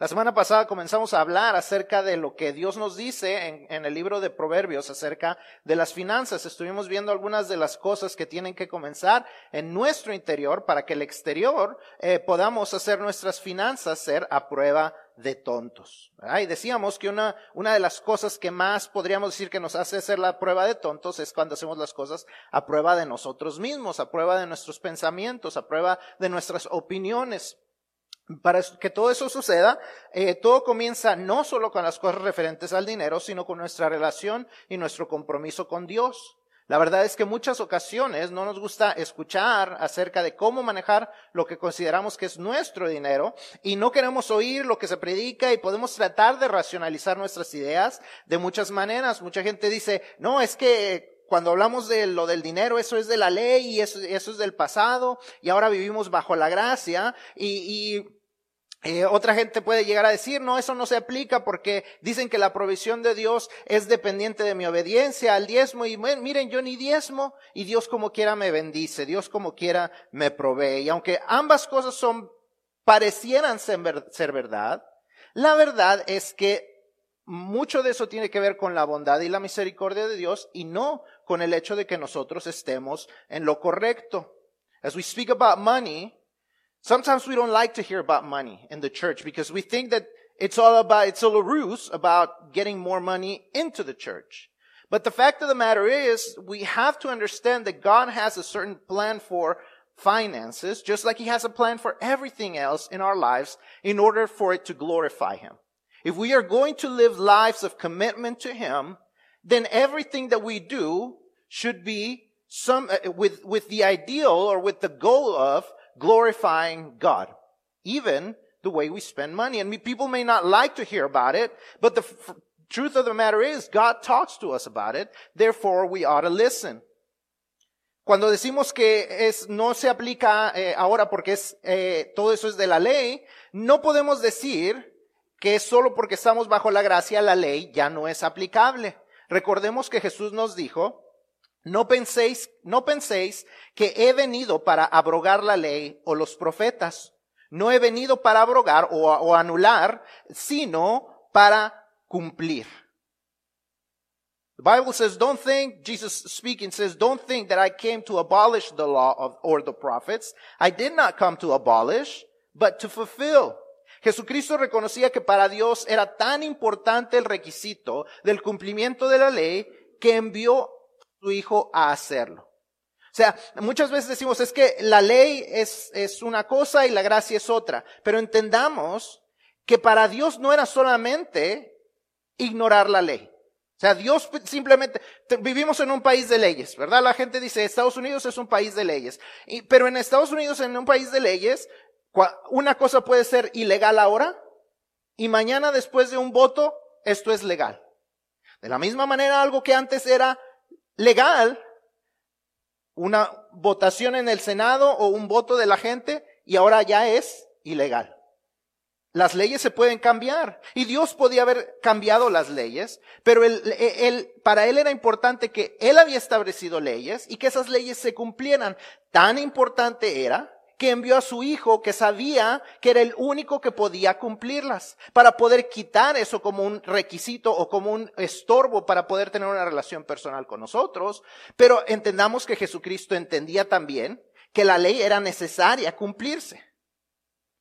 La semana pasada comenzamos a hablar acerca de lo que Dios nos dice en, en, el libro de Proverbios acerca de las finanzas. Estuvimos viendo algunas de las cosas que tienen que comenzar en nuestro interior para que el exterior eh, podamos hacer nuestras finanzas ser a prueba de tontos. Y decíamos que una, una de las cosas que más podríamos decir que nos hace hacer la prueba de tontos es cuando hacemos las cosas a prueba de nosotros mismos, a prueba de nuestros pensamientos, a prueba de nuestras opiniones. Para que todo eso suceda, eh, todo comienza no solo con las cosas referentes al dinero, sino con nuestra relación y nuestro compromiso con Dios. La verdad es que muchas ocasiones no nos gusta escuchar acerca de cómo manejar lo que consideramos que es nuestro dinero y no queremos oír lo que se predica y podemos tratar de racionalizar nuestras ideas de muchas maneras. Mucha gente dice, no, es que cuando hablamos de lo del dinero, eso es de la ley y eso, eso es del pasado y ahora vivimos bajo la gracia y, y eh, otra gente puede llegar a decir, no, eso no se aplica porque dicen que la provisión de Dios es dependiente de mi obediencia al diezmo y miren, yo ni diezmo y Dios como quiera me bendice, Dios como quiera me provee. Y aunque ambas cosas son, parecieran ser, ser verdad, la verdad es que mucho de eso tiene que ver con la bondad y la misericordia de Dios y no con el hecho de que nosotros estemos en lo correcto. As we speak about money, Sometimes we don't like to hear about money in the church because we think that it's all about, it's all a ruse about getting more money into the church. But the fact of the matter is, we have to understand that God has a certain plan for finances, just like He has a plan for everything else in our lives in order for it to glorify Him. If we are going to live lives of commitment to Him, then everything that we do should be some, uh, with, with the ideal or with the goal of glorifying God, even the way we spend money. And people may not like to hear about it, but the truth of the matter is God talks to us about it. Therefore, we ought to listen. Cuando decimos que es, no se aplica eh, ahora porque es, eh, todo eso es de la ley, no podemos decir que solo porque estamos bajo la gracia la ley ya no es aplicable. Recordemos que Jesús nos dijo, no penséis, no penséis que he venido para abrogar la ley o los profetas. No he venido para abrogar o, anular, sino para cumplir. The Bible says, don't think, Jesus speaking says, don't think that I came to abolish the law of, or the prophets. I did not come to abolish, but to fulfill. Jesucristo reconocía que para Dios era tan importante el requisito del cumplimiento de la ley que envió su hijo a hacerlo. O sea, muchas veces decimos, es que la ley es, es una cosa y la gracia es otra, pero entendamos que para Dios no era solamente ignorar la ley. O sea, Dios simplemente, vivimos en un país de leyes, ¿verdad? La gente dice, Estados Unidos es un país de leyes. Pero en Estados Unidos, en un país de leyes, una cosa puede ser ilegal ahora y mañana después de un voto, esto es legal. De la misma manera, algo que antes era legal una votación en el Senado o un voto de la gente y ahora ya es ilegal. Las leyes se pueden cambiar y Dios podía haber cambiado las leyes, pero él, él, para él era importante que él había establecido leyes y que esas leyes se cumplieran. Tan importante era que envió a su hijo que sabía que era el único que podía cumplirlas, para poder quitar eso como un requisito o como un estorbo para poder tener una relación personal con nosotros. Pero entendamos que Jesucristo entendía también que la ley era necesaria cumplirse.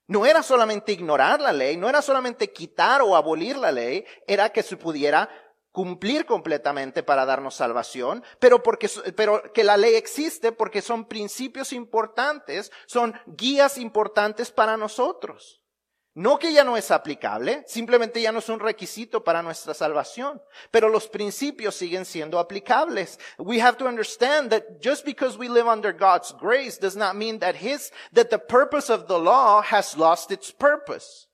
No era solamente ignorar la ley, no era solamente quitar o abolir la ley, era que se pudiera cumplir completamente para darnos salvación, pero porque, pero que la ley existe porque son principios importantes, son guías importantes para nosotros. No que ya no es aplicable, simplemente ya no es un requisito para nuestra salvación, pero los principios siguen siendo aplicables. We have to understand that just because we live under God's grace does not mean that his, that the purpose of the law has lost its purpose.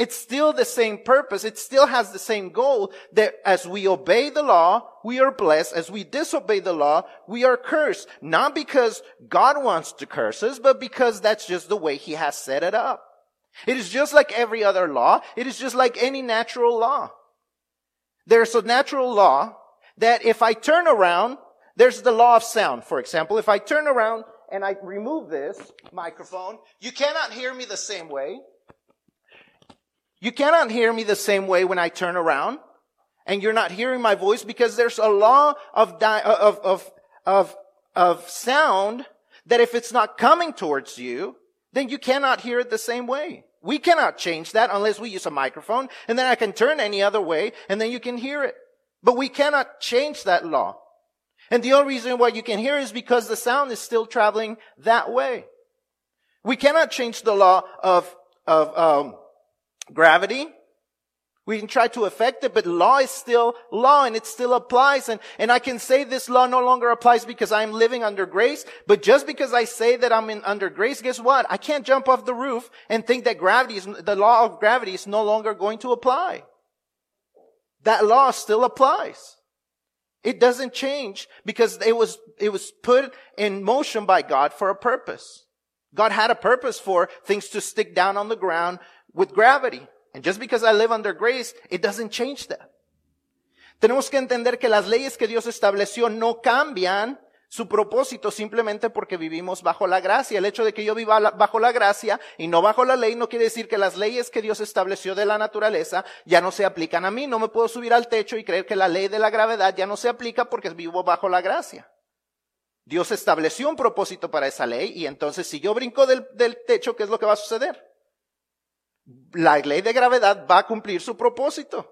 It's still the same purpose. It still has the same goal that as we obey the law, we are blessed. As we disobey the law, we are cursed. Not because God wants to curse us, but because that's just the way He has set it up. It is just like every other law. It is just like any natural law. There's a natural law that if I turn around, there's the law of sound, for example. If I turn around and I remove this microphone, you cannot hear me the same way You cannot hear me the same way when I turn around and you're not hearing my voice because there's a law of, di- of, of, of, of sound that if it's not coming towards you, then you cannot hear it the same way. We cannot change that unless we use a microphone and then I can turn any other way and then you can hear it. But we cannot change that law. And the only reason why you can hear is because the sound is still traveling that way. We cannot change the law of, of um, gravity. We can try to affect it, but law is still law and it still applies. And, and I can say this law no longer applies because I'm living under grace. But just because I say that I'm in under grace, guess what? I can't jump off the roof and think that gravity is, the law of gravity is no longer going to apply. That law still applies. It doesn't change because it was, it was put in motion by God for a purpose. God had a purpose for things to stick down on the ground with gravity. And just because I live under grace, it doesn't change that. Tenemos que entender que las leyes que Dios estableció no cambian su propósito simplemente porque vivimos bajo la gracia. El hecho de que yo viva bajo la gracia y no bajo la ley no quiere decir que las leyes que Dios estableció de la naturaleza ya no se aplican a mí. No me puedo subir al techo y creer que la ley de la gravedad ya no se aplica porque vivo bajo la gracia. Dios estableció un propósito para esa ley y entonces si yo brinco del, techo, ¿qué es lo que va a suceder? La ley de gravedad va a cumplir su propósito.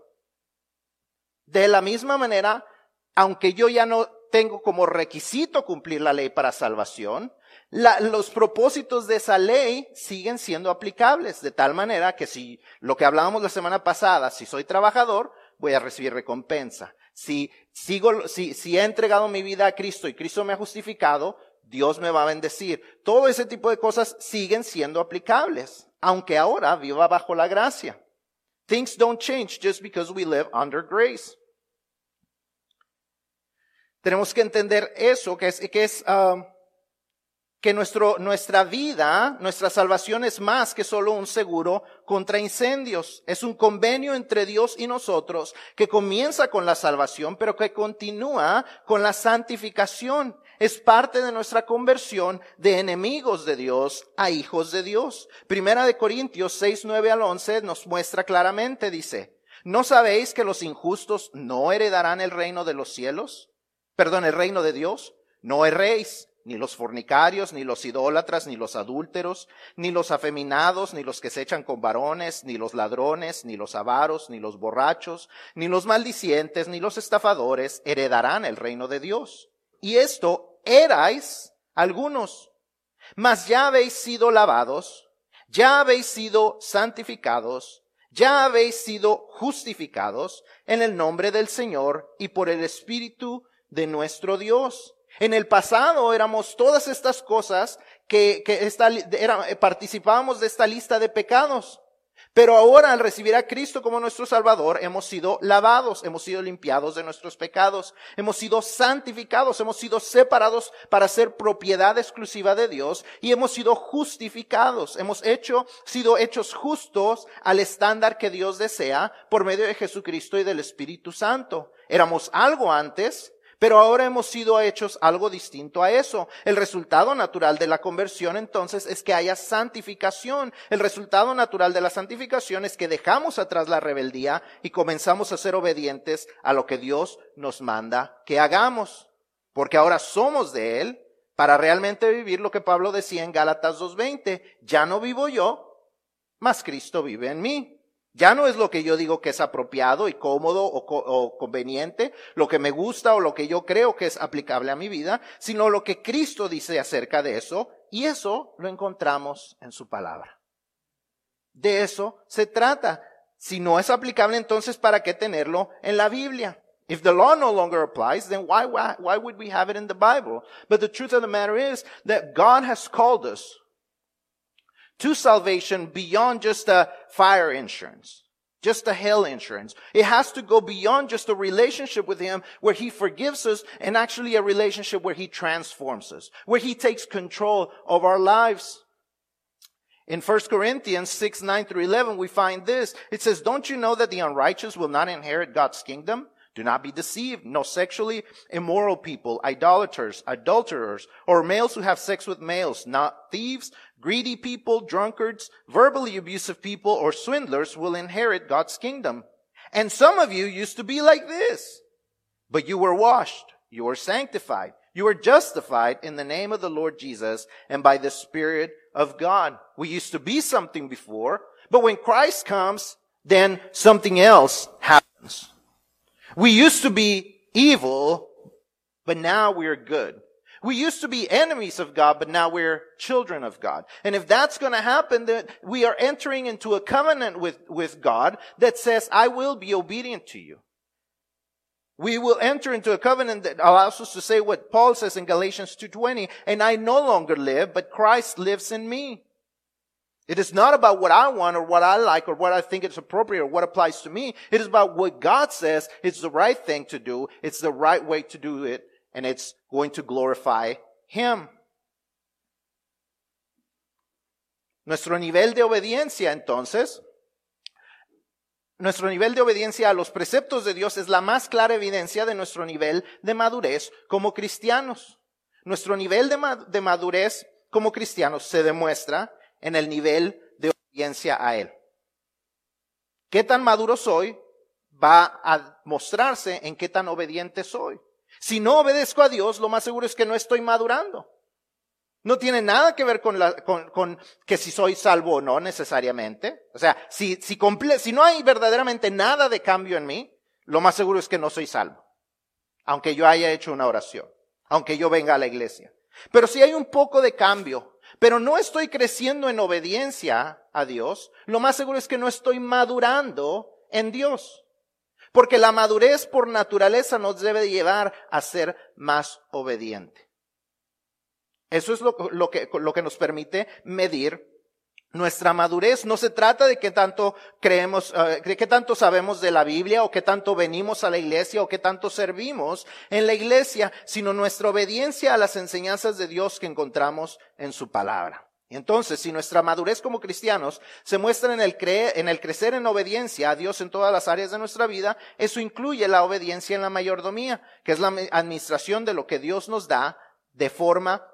De la misma manera, aunque yo ya no tengo como requisito cumplir la ley para salvación, los propósitos de esa ley siguen siendo aplicables, de tal manera que si lo que hablábamos la semana pasada, si soy trabajador, voy a recibir recompensa. Si sigo, si, he entregado mi vida a Cristo y Cristo me ha justificado, Dios me va a bendecir. Todo ese tipo de cosas siguen siendo aplicables, aunque ahora viva bajo la gracia. Things don't change just because we live under grace. Tenemos que entender eso, que es, que es um, que nuestro, nuestra vida, nuestra salvación es más que solo un seguro contra incendios. Es un convenio entre Dios y nosotros que comienza con la salvación, pero que continúa con la santificación. Es parte de nuestra conversión de enemigos de Dios a hijos de Dios. Primera de Corintios 6, 9 al 11 nos muestra claramente, dice, ¿no sabéis que los injustos no heredarán el reino de los cielos? perdón, el reino de Dios, no erréis, ni los fornicarios, ni los idólatras, ni los adúlteros, ni los afeminados, ni los que se echan con varones, ni los ladrones, ni los avaros, ni los borrachos, ni los maldicientes, ni los estafadores heredarán el reino de Dios. Y esto erais algunos, mas ya habéis sido lavados, ya habéis sido santificados, ya habéis sido justificados en el nombre del Señor y por el Espíritu de nuestro Dios. En el pasado éramos todas estas cosas que, que esta, era, participábamos de esta lista de pecados. Pero ahora al recibir a Cristo como nuestro Salvador, hemos sido lavados, hemos sido limpiados de nuestros pecados, hemos sido santificados, hemos sido separados para ser propiedad exclusiva de Dios y hemos sido justificados, hemos hecho, sido hechos justos al estándar que Dios desea por medio de Jesucristo y del Espíritu Santo. Éramos algo antes, pero ahora hemos sido hechos algo distinto a eso. El resultado natural de la conversión entonces es que haya santificación. El resultado natural de la santificación es que dejamos atrás la rebeldía y comenzamos a ser obedientes a lo que Dios nos manda que hagamos. Porque ahora somos de Él para realmente vivir lo que Pablo decía en Gálatas 2.20. Ya no vivo yo, mas Cristo vive en mí. Ya no es lo que yo digo que es apropiado y cómodo o, conveniente, lo que me gusta o lo que yo creo que es aplicable a mi vida, sino lo que Cristo dice acerca de eso, y eso lo encontramos en su palabra. De eso se trata. Si no es aplicable, entonces, ¿para qué tenerlo en la Biblia? If the law no longer applies, then why, why, why would we have it in the Bible? But the truth of the matter is that God has called us to salvation beyond just a fire insurance, just a hell insurance. It has to go beyond just a relationship with Him where He forgives us and actually a relationship where He transforms us, where He takes control of our lives. In 1 Corinthians 6, 9 through 11, we find this. It says, don't you know that the unrighteous will not inherit God's kingdom? Do not be deceived. No sexually immoral people, idolaters, adulterers, or males who have sex with males, not thieves, Greedy people, drunkards, verbally abusive people, or swindlers will inherit God's kingdom. And some of you used to be like this. But you were washed, you were sanctified, you were justified in the name of the Lord Jesus and by the Spirit of God. We used to be something before, but when Christ comes, then something else happens. We used to be evil, but now we're good. We used to be enemies of God, but now we're children of God. And if that's going to happen, then we are entering into a covenant with, with God that says, I will be obedient to you. We will enter into a covenant that allows us to say what Paul says in Galatians 2.20, and I no longer live, but Christ lives in me. It is not about what I want or what I like or what I think is appropriate or what applies to me. It is about what God says it's the right thing to do. It's the right way to do it and it's going to glorify Him. Nuestro nivel de obediencia, entonces, nuestro nivel de obediencia a los preceptos de Dios es la más clara evidencia de nuestro nivel de madurez como cristianos. Nuestro nivel de, madurez como cristianos se demuestra en el nivel de obediencia a Él. ¿Qué tan maduro soy? Va a mostrarse en qué tan obediente soy. Si no obedezco a Dios, lo más seguro es que no estoy madurando. No tiene nada que ver con, la, con, con que si soy salvo o no necesariamente. O sea, si, si, comple si no hay verdaderamente nada de cambio en mí, lo más seguro es que no soy salvo. Aunque yo haya hecho una oración. Aunque yo venga a la iglesia. Pero si hay un poco de cambio, pero no estoy creciendo en obediencia a Dios, lo más seguro es que no estoy madurando en Dios. Porque la madurez por naturaleza nos debe llevar a ser más obediente. Eso es lo, que, lo que nos permite medir nuestra madurez. No se trata de qué tanto creemos, uh, de qué tanto sabemos de la Biblia o qué tanto venimos a la iglesia o qué tanto servimos en la iglesia, sino nuestra obediencia a las enseñanzas de Dios que encontramos en su palabra. Y entonces, si nuestra madurez como cristianos se muestra en el, en el crecer en obediencia a Dios en todas las áreas de nuestra vida, eso incluye la obediencia en la mayordomía, que es la administración de lo que Dios nos da de forma,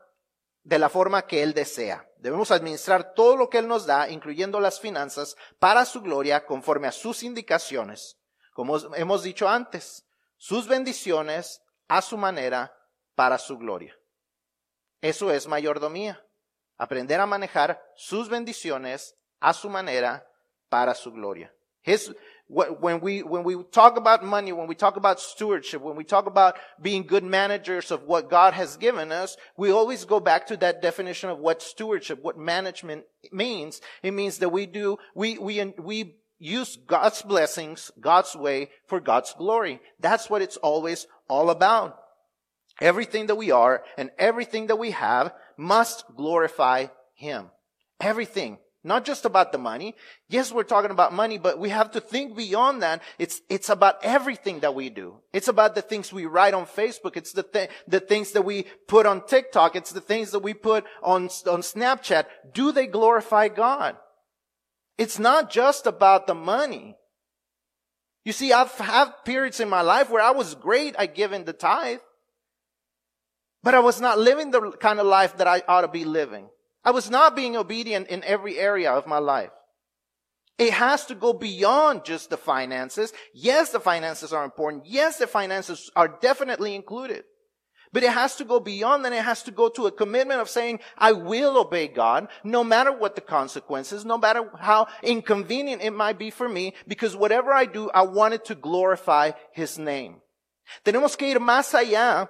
de la forma que Él desea. Debemos administrar todo lo que Él nos da, incluyendo las finanzas, para su gloria, conforme a sus indicaciones. Como hemos dicho antes, sus bendiciones a su manera, para su gloria. Eso es mayordomía aprender a manejar sus bendiciones a su manera para su gloria. His, when we, when we talk about money, when we talk about stewardship, when we talk about being good managers of what God has given us, we always go back to that definition of what stewardship, what management means. It means that we do, we, we, we use God's blessings, God's way for God's glory. That's what it's always all about. Everything that we are and everything that we have must glorify Him. Everything. Not just about the money. Yes, we're talking about money, but we have to think beyond that. It's, it's about everything that we do. It's about the things we write on Facebook. It's the, th- the things that we put on TikTok. It's the things that we put on, on Snapchat. Do they glorify God? It's not just about the money. You see, I've had periods in my life where I was great at giving the tithe. But I was not living the kind of life that I ought to be living. I was not being obedient in every area of my life. It has to go beyond just the finances. Yes, the finances are important. Yes, the finances are definitely included. But it has to go beyond and It has to go to a commitment of saying, I will obey God, no matter what the consequences, no matter how inconvenient it might be for me, because whatever I do, I want it to glorify His name. Tenemos que ir más allá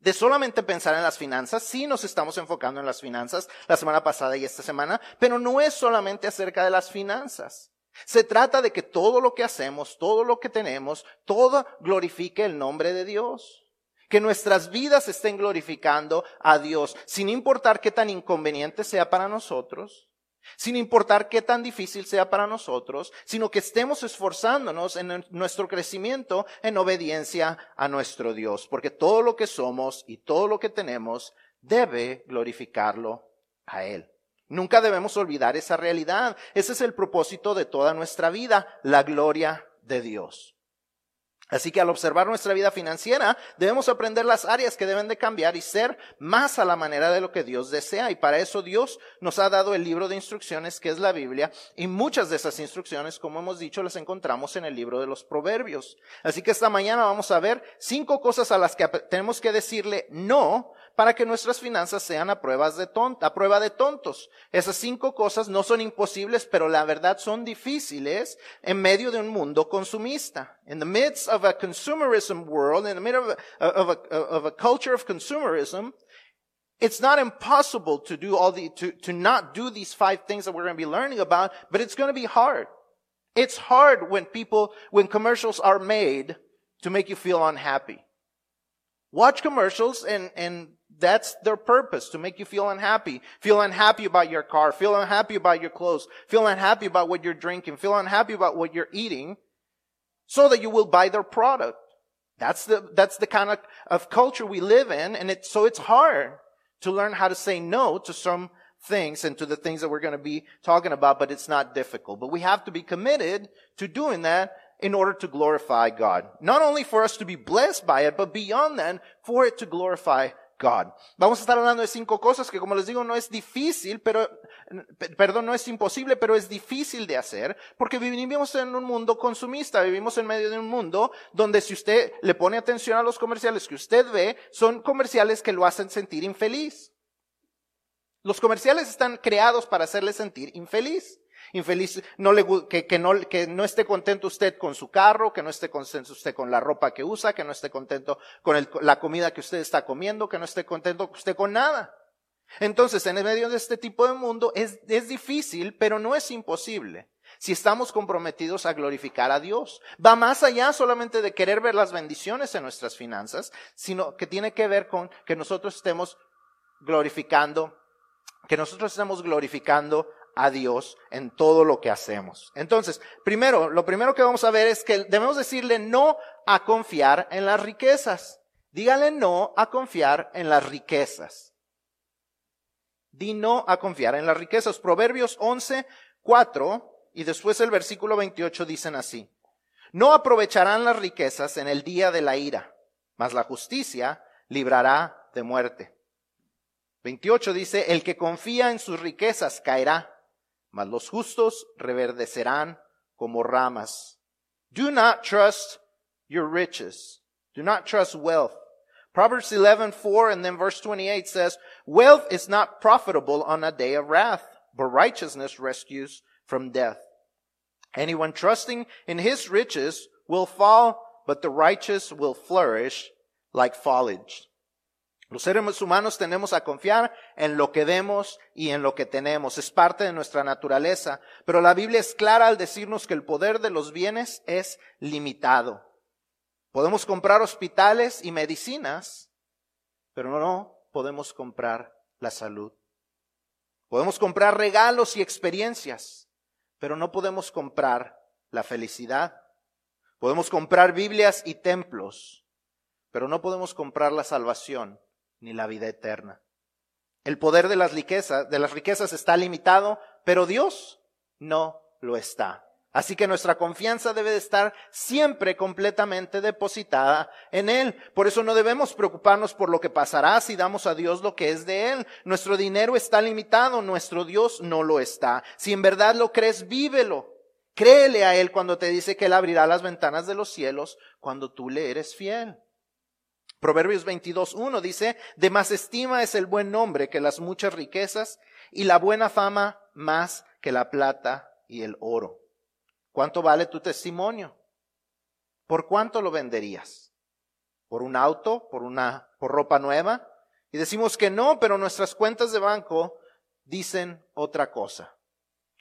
de solamente pensar en las finanzas. Sí nos estamos enfocando en las finanzas la semana pasada y esta semana, pero no es solamente acerca de las finanzas. Se trata de que todo lo que hacemos, todo lo que tenemos, todo glorifique el nombre de Dios. Que nuestras vidas estén glorificando a Dios, sin importar qué tan inconveniente sea para nosotros, sin importar qué tan difícil sea para nosotros, sino que estemos esforzándonos en nuestro crecimiento en obediencia a nuestro Dios, porque todo lo que somos y todo lo que tenemos debe glorificarlo a Él. Nunca debemos olvidar esa realidad. Ese es el propósito de toda nuestra vida, la gloria de Dios. Así que al observar nuestra vida financiera, debemos aprender las áreas que deben de cambiar y ser más a la manera de lo que Dios desea. Y para eso Dios nos ha dado el libro de instrucciones que es la Biblia. Y muchas de esas instrucciones, como hemos dicho, las encontramos en el libro de los Proverbios. Así que esta mañana vamos a ver cinco cosas a las que tenemos que decirle no para que nuestras finanzas sean a, pruebas de a prueba de tontos. Esas cinco cosas no son imposibles, pero la verdad son difíciles en medio de un mundo consumista. In the midst of a consumerism world, in the midst of a, of a, of a culture of consumerism, it's not impossible to do all the, to, to not do these five things that we're going to be learning about, but it's going to be hard. It's hard when people, when commercials are made to make you feel unhappy. Watch commercials and, and that's their purpose, to make you feel unhappy. Feel unhappy about your car, feel unhappy about your clothes, feel unhappy about what you're drinking, feel unhappy about what you're eating, so that you will buy their product. That's the, that's the kind of, of culture we live in, and so it's hard to learn how to say no to some things and to the things that we're going to be talking about, but it's not difficult. But we have to be committed to doing that in order to glorify God. Not only for us to be blessed by it, but beyond that, for it to glorify God. Vamos a estar hablando de cinco cosas que, como les digo, no es difícil, pero, perdón, no es imposible, pero es difícil de hacer, porque vivimos en un mundo consumista, vivimos en medio de un mundo donde si usted le pone atención a los comerciales que usted ve, son comerciales que lo hacen sentir infeliz. Los comerciales están creados para hacerle sentir infeliz infeliz, no le, que, que, no, que no esté contento usted con su carro, que no esté contento usted con la ropa que usa, que no esté contento con la comida que usted está comiendo, que no esté contento usted con nada. Entonces, en el medio de este tipo de mundo es, es difícil, pero no es imposible. Si estamos comprometidos a glorificar a Dios. Va más allá solamente de querer ver las bendiciones en nuestras finanzas, sino que tiene que ver con que nosotros estemos glorificando, que nosotros estemos glorificando a Dios en todo lo que hacemos. Entonces, primero, lo primero que vamos a ver es que debemos decirle no a confiar en las riquezas. Dígale no a confiar en las riquezas. Di no a confiar en las riquezas. Proverbios 11, 4 y después el versículo 28 dicen así. No aprovecharán las riquezas en el día de la ira, mas la justicia librará de muerte. 28 dice, el que confía en sus riquezas caerá mas los justos reverdecerán como ramas. Do not trust your riches. Do not trust wealth. Proverbs 11:4 and then verse 28 says, "Wealth is not profitable on a day of wrath, but righteousness rescues from death. Anyone trusting in his riches will fall, but the righteous will flourish like foliage." Los seres humanos tenemos a confiar en lo que vemos y en lo que tenemos. Es parte de nuestra naturaleza. Pero la Biblia es clara al decirnos que el poder de los bienes es limitado. Podemos comprar hospitales y medicinas, pero no podemos comprar la salud. Podemos comprar regalos y experiencias, pero no podemos comprar la felicidad. Podemos comprar Biblias y templos, pero no podemos comprar la salvación ni la vida eterna. El poder de las riquezas, de las riquezas está limitado, pero Dios no lo está. Así que nuestra confianza debe de estar siempre completamente depositada en Él. Por eso no debemos preocuparnos por lo que pasará si damos a Dios lo que es de Él. Nuestro dinero está limitado, nuestro Dios no lo está. Si en verdad lo crees, vívelo. Créele a Él cuando te dice que Él abrirá las ventanas de los cielos cuando tú le eres fiel. Proverbios 22.1 dice, de más estima es el buen nombre que las muchas riquezas y la buena fama más que la plata y el oro. ¿Cuánto vale tu testimonio? ¿Por cuánto lo venderías? ¿Por un auto? ¿Por una, por ropa nueva? Y decimos que no, pero nuestras cuentas de banco dicen otra cosa.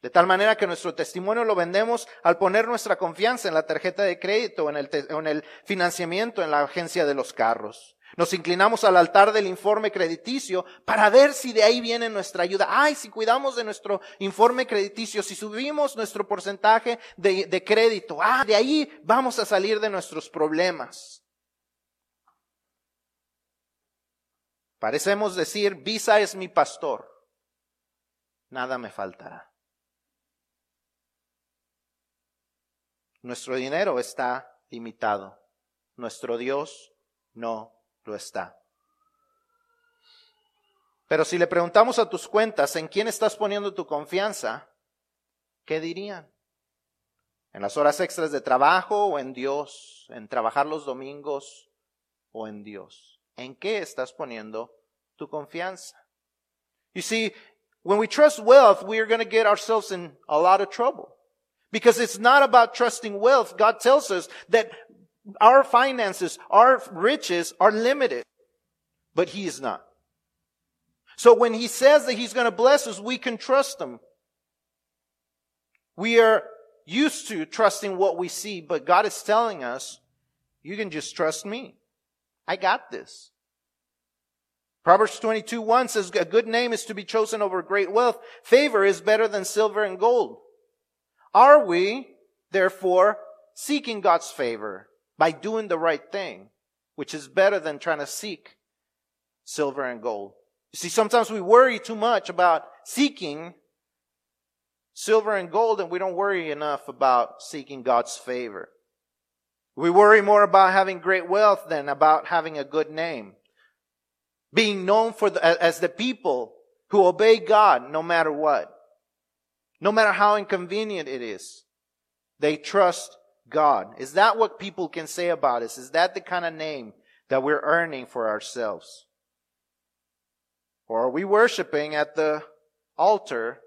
De tal manera que nuestro testimonio lo vendemos al poner nuestra confianza en la tarjeta de crédito, en el, en el financiamiento, en la agencia de los carros. Nos inclinamos al altar del informe crediticio para ver si de ahí viene nuestra ayuda. Ay, si cuidamos de nuestro informe crediticio, si subimos nuestro porcentaje de, de crédito, ah, de ahí vamos a salir de nuestros problemas. Parecemos decir, Visa es mi pastor, nada me faltará. Nuestro dinero está limitado. nuestro Dios no lo está. Pero si le preguntamos a tus cuentas en quién estás poniendo tu confianza, ¿qué dirían? ¿En las horas extras de trabajo o en Dios? ¿En trabajar los domingos o en Dios? ¿En qué estás poniendo tu confianza? You see, when we trust wealth, we are going to get ourselves in a lot of trouble. Because it's not about trusting wealth. God tells us that our finances, our riches are limited. But He is not. So when He says that He's going to bless us, we can trust Him. We are used to trusting what we see, but God is telling us, you can just trust me. I got this. Proverbs 22, 1 says, a good name is to be chosen over great wealth. Favor is better than silver and gold. Are we, therefore, seeking God's favor by doing the right thing, which is better than trying to seek silver and gold? You see, sometimes we worry too much about seeking silver and gold and we don't worry enough about seeking God's favor. We worry more about having great wealth than about having a good name. Being known for the, as the people who obey God no matter what. No matter how inconvenient it is. They trust God. Is that what people can say about us? Is that the kind of name that we're earning for ourselves? Or are we worshiping at the altar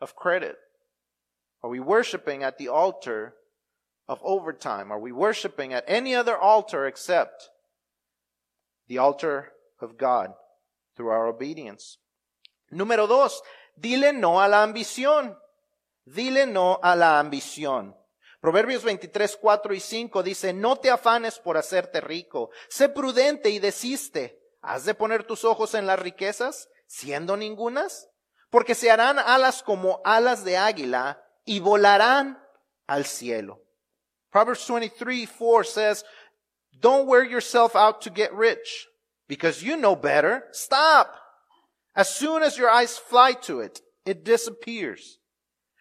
of credit? Are we worshiping at the altar of overtime? Are we worshiping at any other altar except the altar of God through our obedience? Número dos, dile no a la ambición. Dile no a la ambición. Proverbios 23, 4 y 5 dice, no te afanes por hacerte rico, sé prudente y desiste. ¿Has de poner tus ojos en las riquezas, siendo ningunas? Porque se harán alas como alas de águila y volarán al cielo. Proverbs 23, 4 says, don't wear yourself out to get rich because you know better. Stop. As soon as your eyes fly to it, it disappears.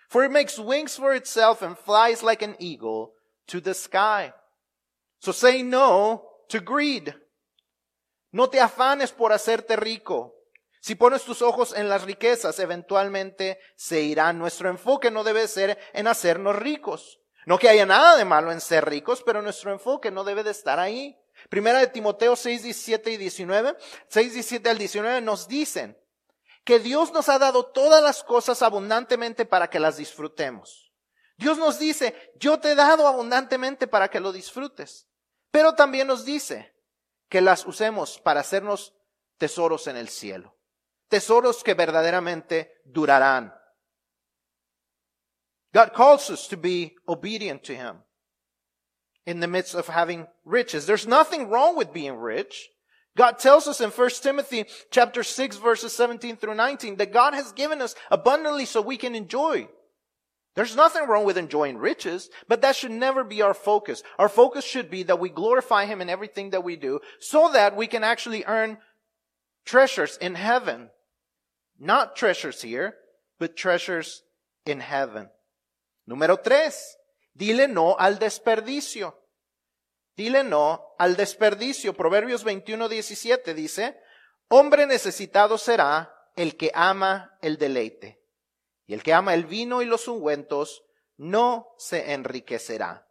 For it makes wings for itself and flies like an eagle to the sky. So say no to greed. No te afanes por hacerte rico. Si pones tus ojos en las riquezas, eventualmente se irá. Nuestro enfoque no debe ser en hacernos ricos. No que haya nada de malo en ser ricos, pero nuestro enfoque no debe de estar ahí. Primera de Timoteo 6, 17 y 19, 6, 17 al 19 nos dicen que Dios nos ha dado todas las cosas abundantemente para que las disfrutemos. Dios nos dice, yo te he dado abundantemente para que lo disfrutes. Pero también nos dice que las usemos para hacernos tesoros en el cielo tesoros que verdaderamente durarán. God calls us to be obedient to Him in the midst of having riches. There's nothing wrong with being rich. God tells us in 1 Timothy chapter 6 verses 17 through 19 that God has given us abundantly so we can enjoy. There's nothing wrong with enjoying riches, but that should never be our focus. Our focus should be that we glorify Him in everything that we do so that we can actually earn treasures in heaven Not treasures here, but treasures in heaven. Número tres, dile no al desperdicio. Dile no al desperdicio. Proverbios 21, 17 dice, hombre necesitado será el que ama el deleite. Y el que ama el vino y los ungüentos no se enriquecerá.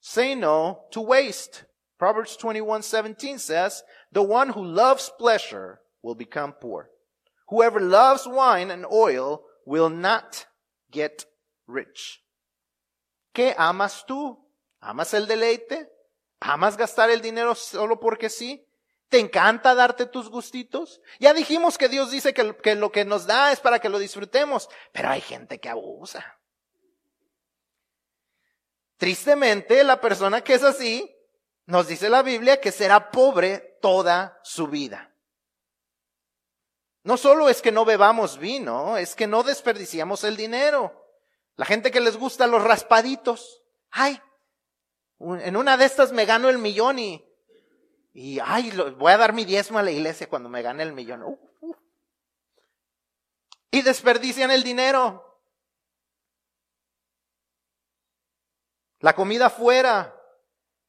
Say no to waste. Proverbs 21, 17 says, the one who loves pleasure will become poor. Whoever loves wine and oil will not get rich. ¿Qué amas tú? ¿Amas el deleite? ¿Amas gastar el dinero solo porque sí? ¿Te encanta darte tus gustitos? Ya dijimos que Dios dice que, lo que nos da es para que lo disfrutemos, pero hay gente que abusa. Tristemente, la persona que es así, nos dice la Biblia que será pobre toda su vida. No solo es que no bebamos vino, es que no desperdiciamos el dinero. La gente que les gusta los raspaditos, ay, en una de estas me gano el millón y, y ay, voy a dar mi diezmo a la iglesia cuando me gane el millón. Uh, uh. Y desperdician el dinero. La comida fuera,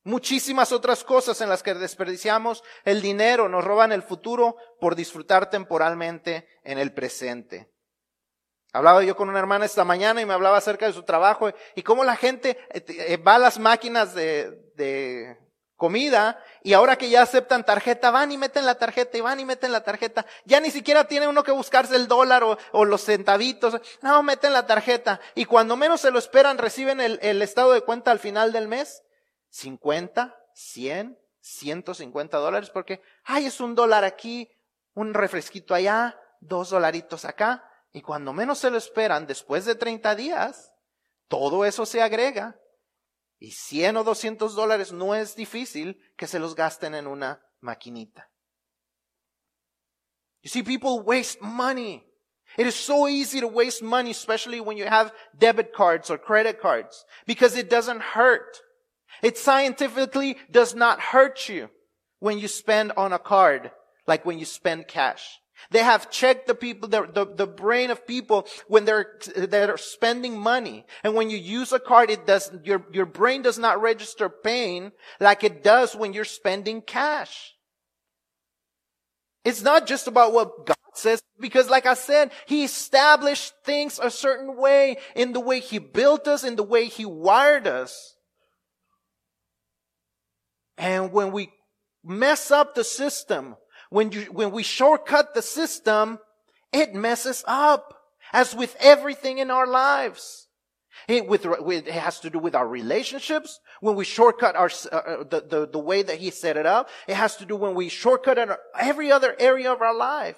Muchísimas otras cosas en las que desperdiciamos el dinero, nos roban el futuro por disfrutar temporalmente en el presente. Hablaba yo con una hermana esta mañana y me hablaba acerca de su trabajo y cómo la gente eh, eh, va a las máquinas de, de comida y ahora que ya aceptan tarjeta, van y meten la tarjeta y van y meten la tarjeta. Ya ni siquiera tiene uno que buscarse el dólar o, los centavitos. No, meten la tarjeta. Y cuando menos se lo esperan, reciben el, el estado de cuenta al final del mes 50, 100, 150 dólares porque, ay, es un dólar aquí, un refresquito allá, dos dolaritos acá. Y cuando menos se lo esperan, después de 30 días, todo eso se agrega. Y 100 o 200 dólares no es difícil que se los gasten en una maquinita. You see, people waste money. It is so easy to waste money, especially when you have debit cards or credit cards, because it doesn't hurt. It scientifically does not hurt you when you spend on a card like when you spend cash. They have checked the people, the, the, the, brain of people when they're, they're spending money. And when you use a card, it does, your, your brain does not register pain like it does when you're spending cash. It's not just about what God says, because like I said, He established things a certain way in the way He built us, in the way He wired us. And when we mess up the system, when you, when we shortcut the system, it messes up. As with everything in our lives. It, with, it has to do with our relationships. When we shortcut our, uh, uh, the, the, the way that he set it up. It has to do when we shortcut in every other area of our life.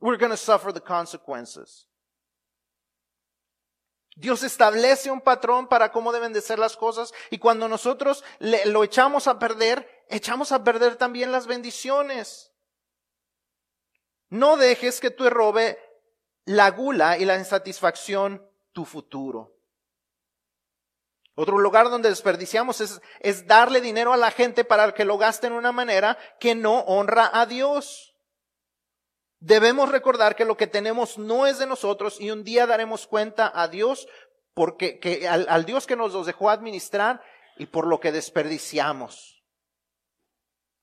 We're going to suffer the consequences. Dios establece un patrón para cómo deben de ser las cosas y cuando nosotros le, lo echamos a perder, echamos a perder también las bendiciones. No dejes que tú robe la gula y la insatisfacción tu futuro. Otro lugar donde desperdiciamos es, es darle dinero a la gente para que lo gaste en una manera que no honra a Dios. Debemos recordar que lo que tenemos no es de nosotros y un día daremos cuenta a Dios porque que, al Dios que nos los dejó administrar y por lo que desperdiciamos.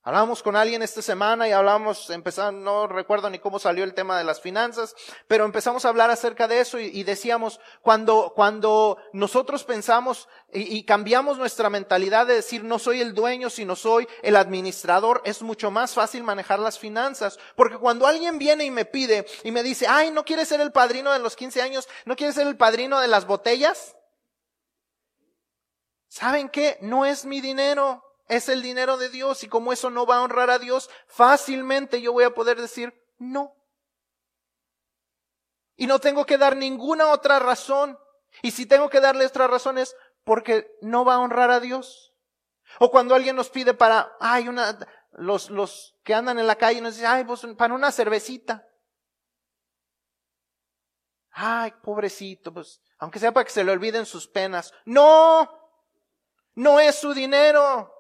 Hablamos con alguien esta semana y hablamos, empezamos, no recuerdo ni cómo salió el tema de las finanzas, pero empezamos a hablar acerca de eso y, decíamos, cuando, cuando nosotros pensamos y, y, cambiamos nuestra mentalidad de decir no soy el dueño, sino soy el administrador, es mucho más fácil manejar las finanzas. Porque cuando alguien viene y me pide y me dice, ay, ¿no quieres ser el padrino de los 15 años? ¿No quieres ser el padrino de las botellas? ¿Saben qué? No es mi dinero es el dinero de Dios y como eso no va a honrar a Dios, fácilmente yo voy a poder decir no. Y no tengo que dar ninguna otra razón. Y si tengo que darle otra razón es porque no va a honrar a Dios. O cuando alguien nos pide para, ay, una, los, los que andan en la calle nos dicen, ay, pues para una cervecita. Ay, pobrecito, pues, aunque sea para que se le olviden sus penas. No, no es su dinero.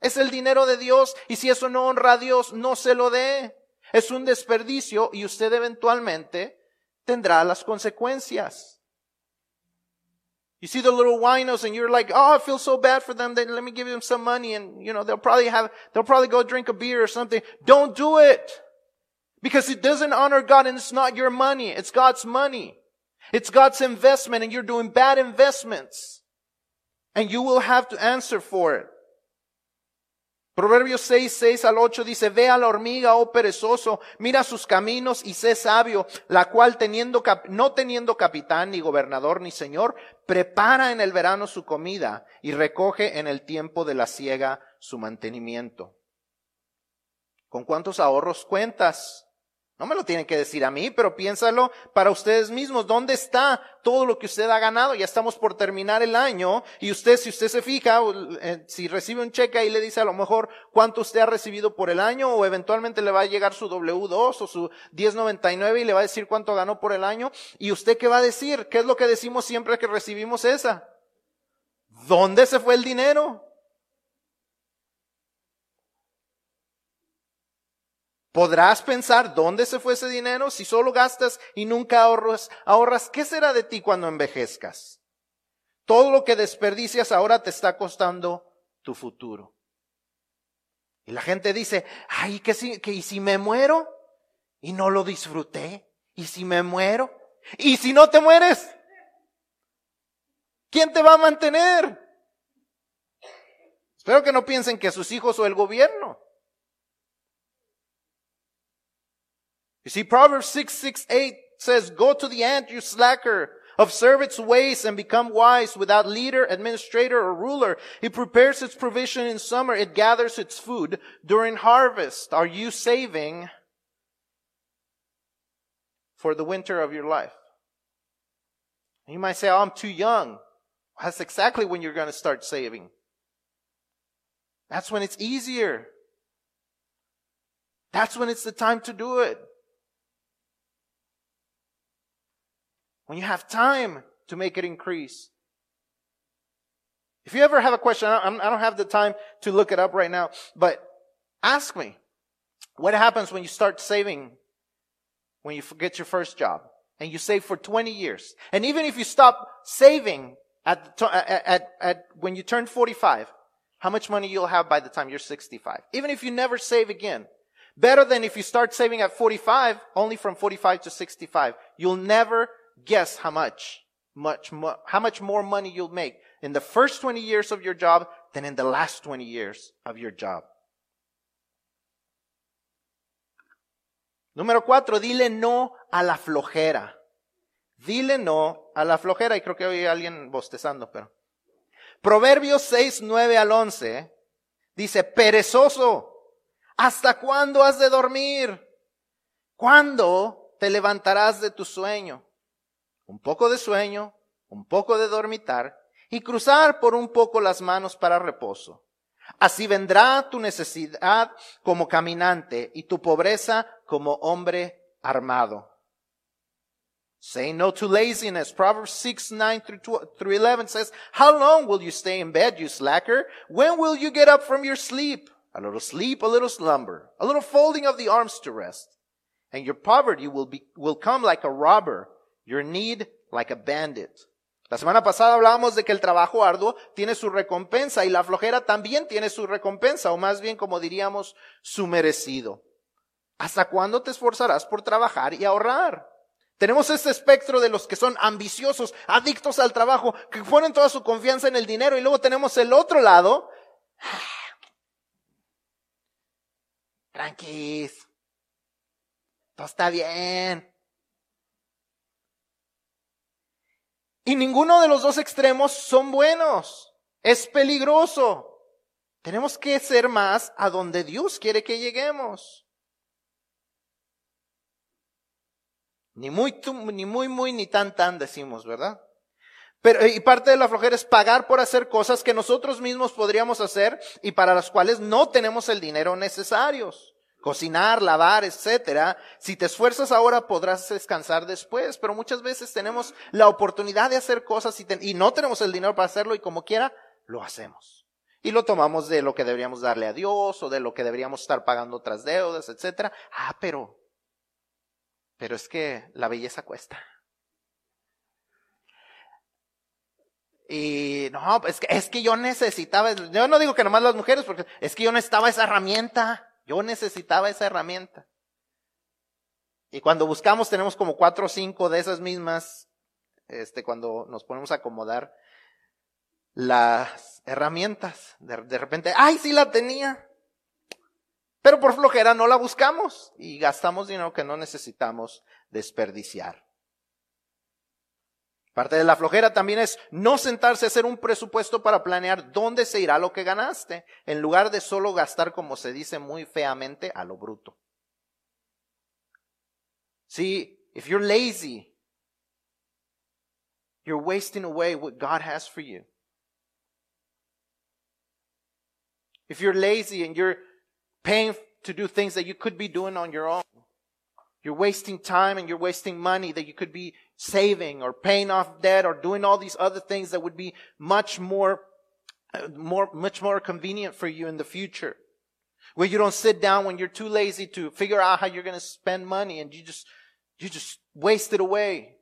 Es el dinero de Dios y si eso no honra a Dios, no se lo dé. Es un desperdicio y usted eventualmente tendrá las consecuencias. You see the little winos and you're like, oh, I feel so bad for them. Then let me give them some money and, you know, they'll probably have, they'll probably go drink a beer or something. Don't do it. Because it doesn't honor God and it's not your money. It's God's money. It's God's investment and you're doing bad investments. And you will have to answer for it. Proverbios 6, 6 al 8 dice, ve a la hormiga, oh perezoso, mira sus caminos y sé sabio, la cual teniendo, no teniendo capitán, ni gobernador, ni señor, prepara en el verano su comida y recoge en el tiempo de la siega su mantenimiento. ¿Con cuántos ahorros cuentas? No me lo tienen que decir a mí, pero piénsalo para ustedes mismos. ¿Dónde está todo lo que usted ha ganado? Ya estamos por terminar el año y usted, si usted se fija, eh, si recibe un cheque ahí le dice a lo mejor cuánto usted ha recibido por el año o eventualmente le va a llegar su W2 o su 1099 y le va a decir cuánto ganó por el año. ¿Y usted qué va a decir? ¿Qué es lo que decimos siempre que recibimos esa? ¿Dónde se fue el dinero? Podrás pensar dónde se fue ese dinero si solo gastas y nunca ahorras, ahorras. ¿Qué será de ti cuando envejezcas? Todo lo que desperdicias ahora te está costando tu futuro. Y la gente dice, ay, que si, ¿y si me muero? Y no lo disfruté. ¿Y si me muero? ¿Y si no te mueres? ¿Quién te va a mantener? Espero que no piensen que sus hijos o el gobierno. You see, Proverbs 6, 6, 8 says, Go to the ant, you slacker. Observe its ways and become wise without leader, administrator, or ruler. It prepares its provision in summer. It gathers its food during harvest. Are you saving for the winter of your life? You might say, oh, I'm too young. That's exactly when you're going to start saving. That's when it's easier. That's when it's the time to do it. When you have time to make it increase. If you ever have a question, I don't have the time to look it up right now, but ask me, what happens when you start saving when you get your first job and you save for 20 years? And even if you stop saving at, at, at, when you turn 45, how much money you'll have by the time you're 65. Even if you never save again. Better than if you start saving at 45, only from 45 to 65. You'll never guess how much, much, how much more money you'll make in the first 20 years of your job than in the last 20 years of your job. Número cuatro, dile no a la flojera. Dile no a la flojera. Y creo que oí alguien bostezando, pero. Proverbios 6, 9 al 11 dice, perezoso, ¿hasta cuándo has de dormir? ¿Cuándo te levantarás de tu sueño? Un poco de sueño, un poco de dormitar y cruzar por un poco las manos para reposo. Así vendrá tu necesidad como caminante y tu pobreza como hombre armado. Say no to laziness. Proverbs 6, 9 through 11 says, How long will you stay in bed, you slacker? When will you get up from your sleep? A little sleep, a little slumber, a little folding of the arms to rest. And your poverty will be, will come like a robber Your need like a bandit. La semana pasada hablábamos de que el trabajo arduo tiene su recompensa y la flojera también tiene su recompensa, o más bien como diríamos, su merecido. ¿Hasta cuándo te esforzarás por trabajar y ahorrar? Tenemos este espectro de los que son ambiciosos, adictos al trabajo, que ponen toda su confianza en el dinero y luego tenemos el otro lado. Tranquis. Todo está bien. Y ninguno de los dos extremos son buenos. Es peligroso. Tenemos que ser más a donde Dios quiere que lleguemos. Ni muy, ni muy, muy, ni tan, tan decimos, ¿verdad? Pero, y parte de la flojera es pagar por hacer cosas que nosotros mismos podríamos hacer y para las cuales no tenemos el dinero necesarios cocinar, lavar, etcétera. Si te esfuerzas ahora podrás descansar después, pero muchas veces tenemos la oportunidad de hacer cosas y, no tenemos el dinero para hacerlo y como quiera lo hacemos. Y lo tomamos de lo que deberíamos darle a Dios o de lo que deberíamos estar pagando otras deudas, etcétera. Ah, pero, pero es que la belleza cuesta. Y no, es que, es que yo necesitaba, yo no digo que nomás las mujeres, porque es que yo necesitaba esa herramienta. Yo necesitaba esa herramienta. Y cuando buscamos tenemos como cuatro o cinco de esas mismas, este, cuando nos ponemos a acomodar las herramientas. De, de repente, ¡ay, sí la tenía! Pero por flojera no la buscamos y gastamos dinero que no necesitamos desperdiciar. Parte de la flojera también es no sentarse a hacer un presupuesto para planear dónde se irá lo que ganaste, en lugar de solo gastar, como se dice muy feamente, a lo bruto. See, if you're lazy, you're wasting away what God has for you. If you're lazy and you're paying to do things that you could be doing on your own, you're wasting time and you're wasting money that you could be saving or paying off debt or doing all these other things that would be much more, more, much more convenient for you in the future. Where you don't sit down when you're too lazy to figure out how you're going to spend money and you just, you just waste it away.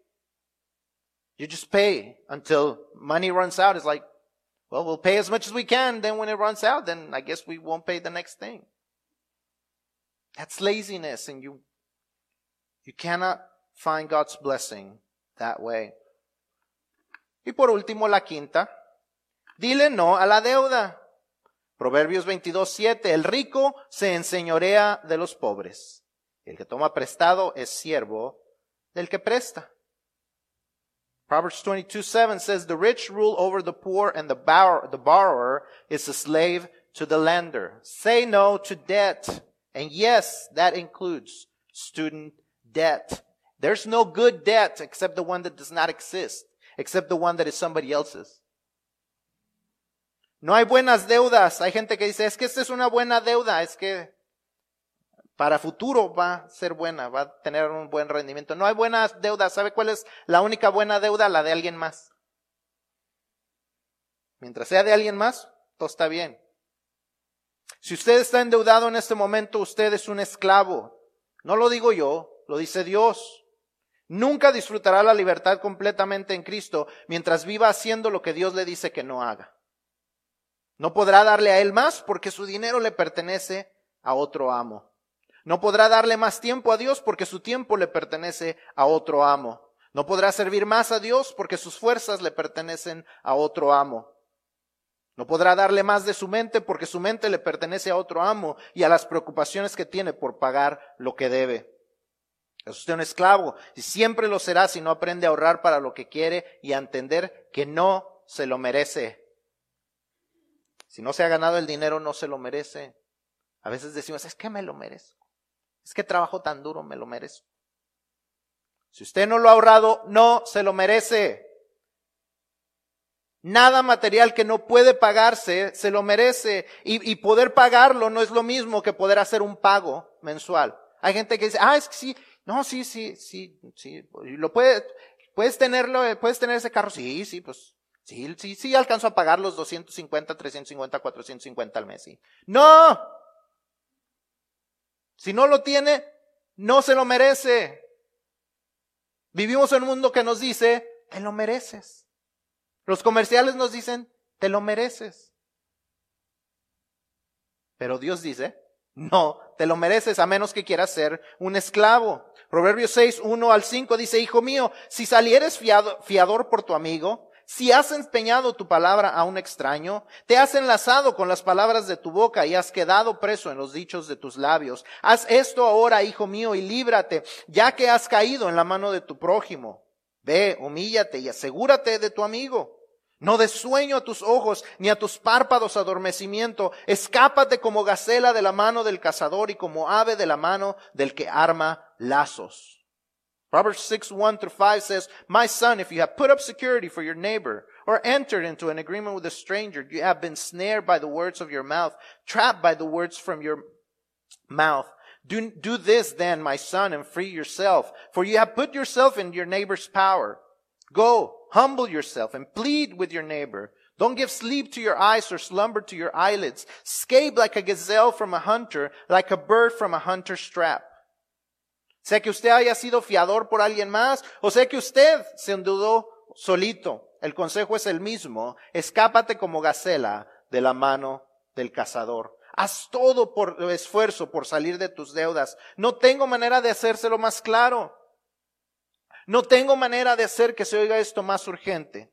You just pay until money runs out. It's like Well, we'll pay as much as we can. Then when it runs out, then I guess we won't pay the next thing. That's laziness and you, you cannot find God's blessing that way. Y por último, la quinta. Dile no a la deuda. Proverbios 22, 7. El rico se enseñorea de los pobres. El que toma prestado es siervo del que presta. Proverbs 22, 7 says, The rich rule over the poor and the, borrower, the borrower is a slave to the lender. Say no to debt. And yes, that includes student debt. There's no good debt except the one that does not exist, except the one that is somebody else's. No hay buenas deudas. Hay gente que dice, es que esta es una buena deuda, es que para futuro va a ser buena, va a tener un buen rendimiento. No hay buenas deudas. ¿Sabe cuál es la única buena deuda? La de alguien más. Mientras sea de alguien más, todo está bien. Si usted está endeudado en este momento, usted es un esclavo. No lo digo yo, lo dice Dios. Nunca disfrutará la libertad completamente en Cristo mientras viva haciendo lo que Dios le dice que no haga. No podrá darle a él más porque su dinero le pertenece a otro amo. No podrá darle más tiempo a Dios porque su tiempo le pertenece a otro amo. No podrá servir más a Dios porque sus fuerzas le pertenecen a otro amo. No podrá darle más de su mente porque su mente le pertenece a otro amo y a las preocupaciones que tiene por pagar lo que debe. Es usted un esclavo y siempre lo será si no aprende a ahorrar para lo que quiere y a entender que no se lo merece. Si no se ha ganado el dinero, no se lo merece. A veces decimos, es que me lo merezco. Es que trabajo tan duro, me lo merezco. Si usted no lo ha ahorrado, no se lo merece. Nada material que no puede pagarse se lo merece. Y, y, poder pagarlo no es lo mismo que poder hacer un pago mensual. Hay gente que dice, ah, es que sí, no, sí, sí, sí, sí, lo puede, puedes tenerlo, puedes tener ese carro, sí, sí, pues, sí, sí, sí, alcanzo a pagar los 250, 350, 450 al mes, sí. No, si no lo tiene, no se lo merece. Vivimos en un mundo que nos dice, te lo mereces. Los comerciales nos dicen, te lo mereces. Pero Dios dice, no, te lo mereces a menos que quieras ser un esclavo. Proverbios 6, 1 al 5 dice, Hijo mío, si salieres fiador por tu amigo, si has empeñado tu palabra a un extraño, te has enlazado con las palabras de tu boca y has quedado preso en los dichos de tus labios. Haz esto ahora, hijo mío, y líbrate, ya que has caído en la mano de tu prójimo. Ve, humíllate y asegúrate de tu amigo. No des sueño a tus ojos, ni a tus párpados adormecimiento. Escápate como gacela de la mano del cazador y como ave de la mano del que arma lazos. Proverbs 6, 1 through 5 says, My son, if you have put up security for your neighbor or entered into an agreement with a stranger, you have been snared by the words of your mouth, trapped by the words from your mouth. Do, do this then, my son, and free yourself, for you have put yourself in your neighbor's power. Go, humble yourself and plead with your neighbor. Don't give sleep to your eyes or slumber to your eyelids. Escape like a gazelle from a hunter, like a bird from a hunter's trap. Sea que usted haya sido fiador por alguien más, o sea que usted se endeudó solito. El consejo es el mismo. Escápate como gacela de la mano del cazador. Haz todo por esfuerzo por salir de tus deudas. No tengo manera de hacérselo más claro. No tengo manera de hacer que se oiga esto más urgente.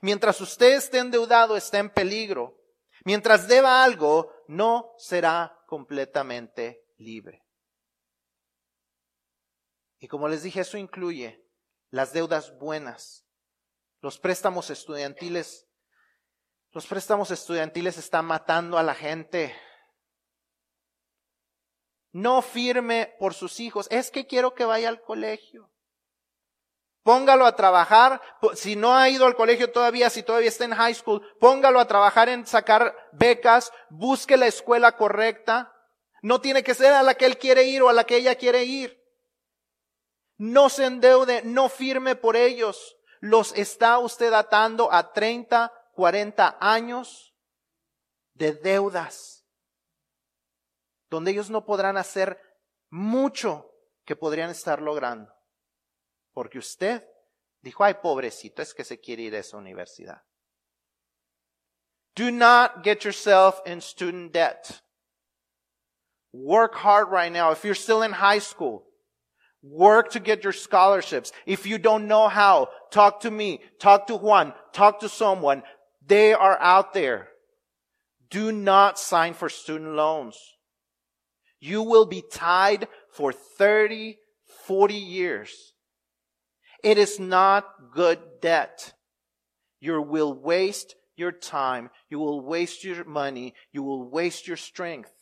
Mientras usted esté endeudado, está en peligro. Mientras deba algo, no será completamente libre. Y como les dije, eso incluye las deudas buenas, los préstamos estudiantiles. Los préstamos estudiantiles están matando a la gente. No firme por sus hijos. Es que quiero que vaya al colegio. Póngalo a trabajar. Si no ha ido al colegio todavía, si todavía está en high school, póngalo a trabajar en sacar becas. Busque la escuela correcta. No tiene que ser a la que él quiere ir o a la que ella quiere ir. No se endeude, no firme por ellos. Los está usted atando a 30, 40 años de deudas, donde ellos no podrán hacer mucho que podrían estar logrando. Porque usted dijo, ay, pobrecito, es que se quiere ir a esa universidad. Do not get yourself in student debt. Work hard right now. If you're still in high school, work to get your scholarships. If you don't know how, talk to me, talk to Juan, talk to someone. They are out there. Do not sign for student loans. You will be tied for 30, 40 years. It is not good debt. You will waste your time. You will waste your money. You will waste your strength.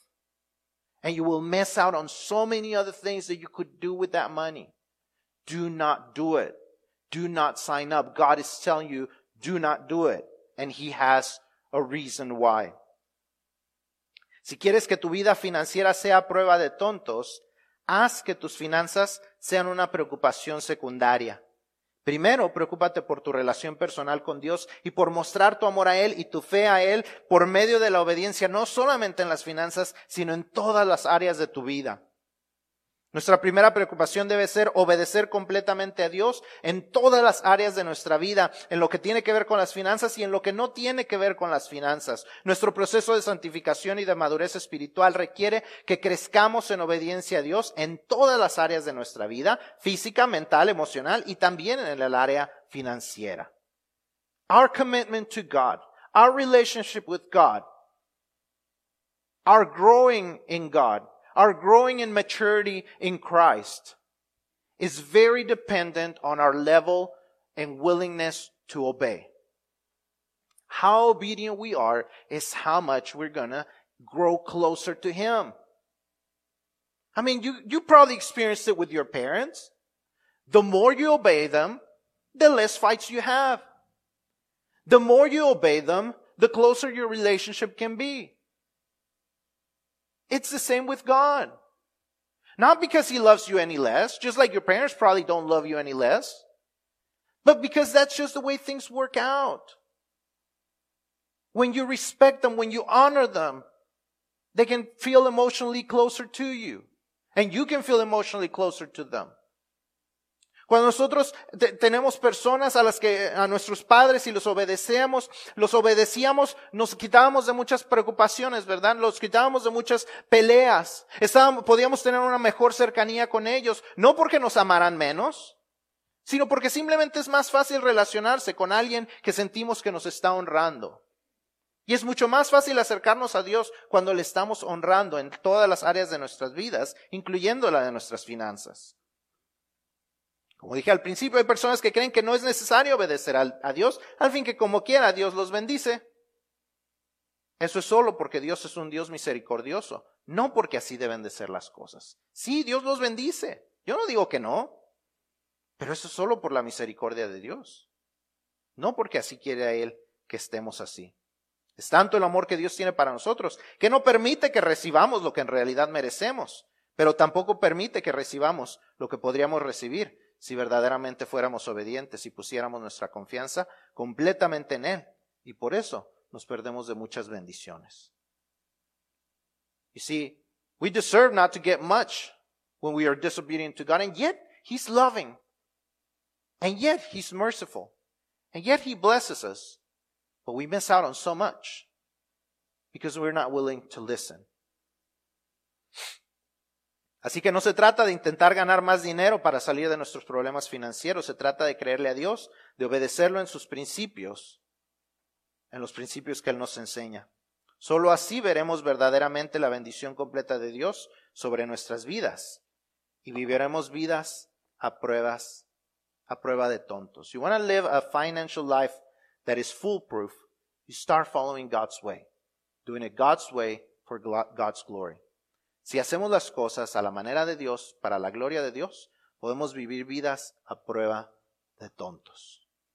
And you will miss out on so many other things that you could do with that money. Do not do it. Do not sign up. God is telling you, do not do it. And He has a reason why. Si quieres que tu vida financiera sea prueba de tontos, haz que tus finanzas sean una preocupación secundaria. Primero, preocúpate por tu relación personal con Dios y por mostrar tu amor a Él y tu fe a Él por medio de la obediencia, no solamente en las finanzas, sino en todas las áreas de tu vida. Nuestra primera preocupación debe ser obedecer completamente a Dios en todas las áreas de nuestra vida, en lo que tiene que ver con las finanzas y en lo que no tiene que ver con las finanzas. Nuestro proceso de santificación y de madurez espiritual requiere que crezcamos en obediencia a Dios en todas las áreas de nuestra vida, física, mental, emocional y también en el área financiera. Our commitment to God, our relationship with God, our growing in God, our growing in maturity in Christ is very dependent on our level and willingness to obey. How obedient we are is how much we're gonna grow closer to Him. I mean, you, you probably experienced it with your parents. The more you obey them, the less fights you have. The more you obey them, the closer your relationship can be. It's the same with God. Not because he loves you any less, just like your parents probably don't love you any less, but because that's just the way things work out. When you respect them, when you honor them, they can feel emotionally closer to you. And you can feel emotionally closer to them. Cuando nosotros tenemos personas a las que, a nuestros padres y los obedecemos, los obedecíamos, nos quitábamos de muchas preocupaciones, ¿verdad? Los quitábamos de muchas peleas. Estábamos, podíamos tener una mejor cercanía con ellos, no porque nos amaran menos, sino porque simplemente es más fácil relacionarse con alguien que sentimos que nos está honrando. Y es mucho más fácil acercarnos a Dios cuando le estamos honrando en todas las áreas de nuestras vidas, incluyendo la de nuestras finanzas. Como dije al principio, hay personas que creen que no es necesario obedecer a, Dios, al fin que como quiera Dios los bendice. Eso es solo porque Dios es un Dios misericordioso, no porque así deben de ser las cosas. Sí, Dios los bendice. Yo no digo que no, pero eso es solo por la misericordia de Dios. No porque así quiere a Él que estemos así. Es tanto el amor que Dios tiene para nosotros, que no permite que recibamos lo que en realidad merecemos, pero tampoco permite que recibamos lo que podríamos recibir si verdaderamente fuéramos obedientes y pusiéramos nuestra confianza completamente en Él. Y por eso nos perdemos de muchas bendiciones. You see, we deserve not to get much when we are disobedient to God, and yet He's loving. And yet He's merciful. And yet He blesses us. But we miss out on so much because we're not willing to listen. Así que no se trata de intentar ganar más dinero para salir de nuestros problemas financieros, se trata de creerle a Dios, de obedecerlo en sus principios, en los principios que Él nos enseña. Solo así veremos verdaderamente la bendición completa de Dios sobre nuestras vidas y viviremos vidas a pruebas, a prueba de tontos. You want to live a financial life that is foolproof, you start following God's way, doing it God's way for God's glory. Si hacemos las cosas a la manera de Dios, para la gloria de Dios, podemos vivir vidas a prueba de tontos.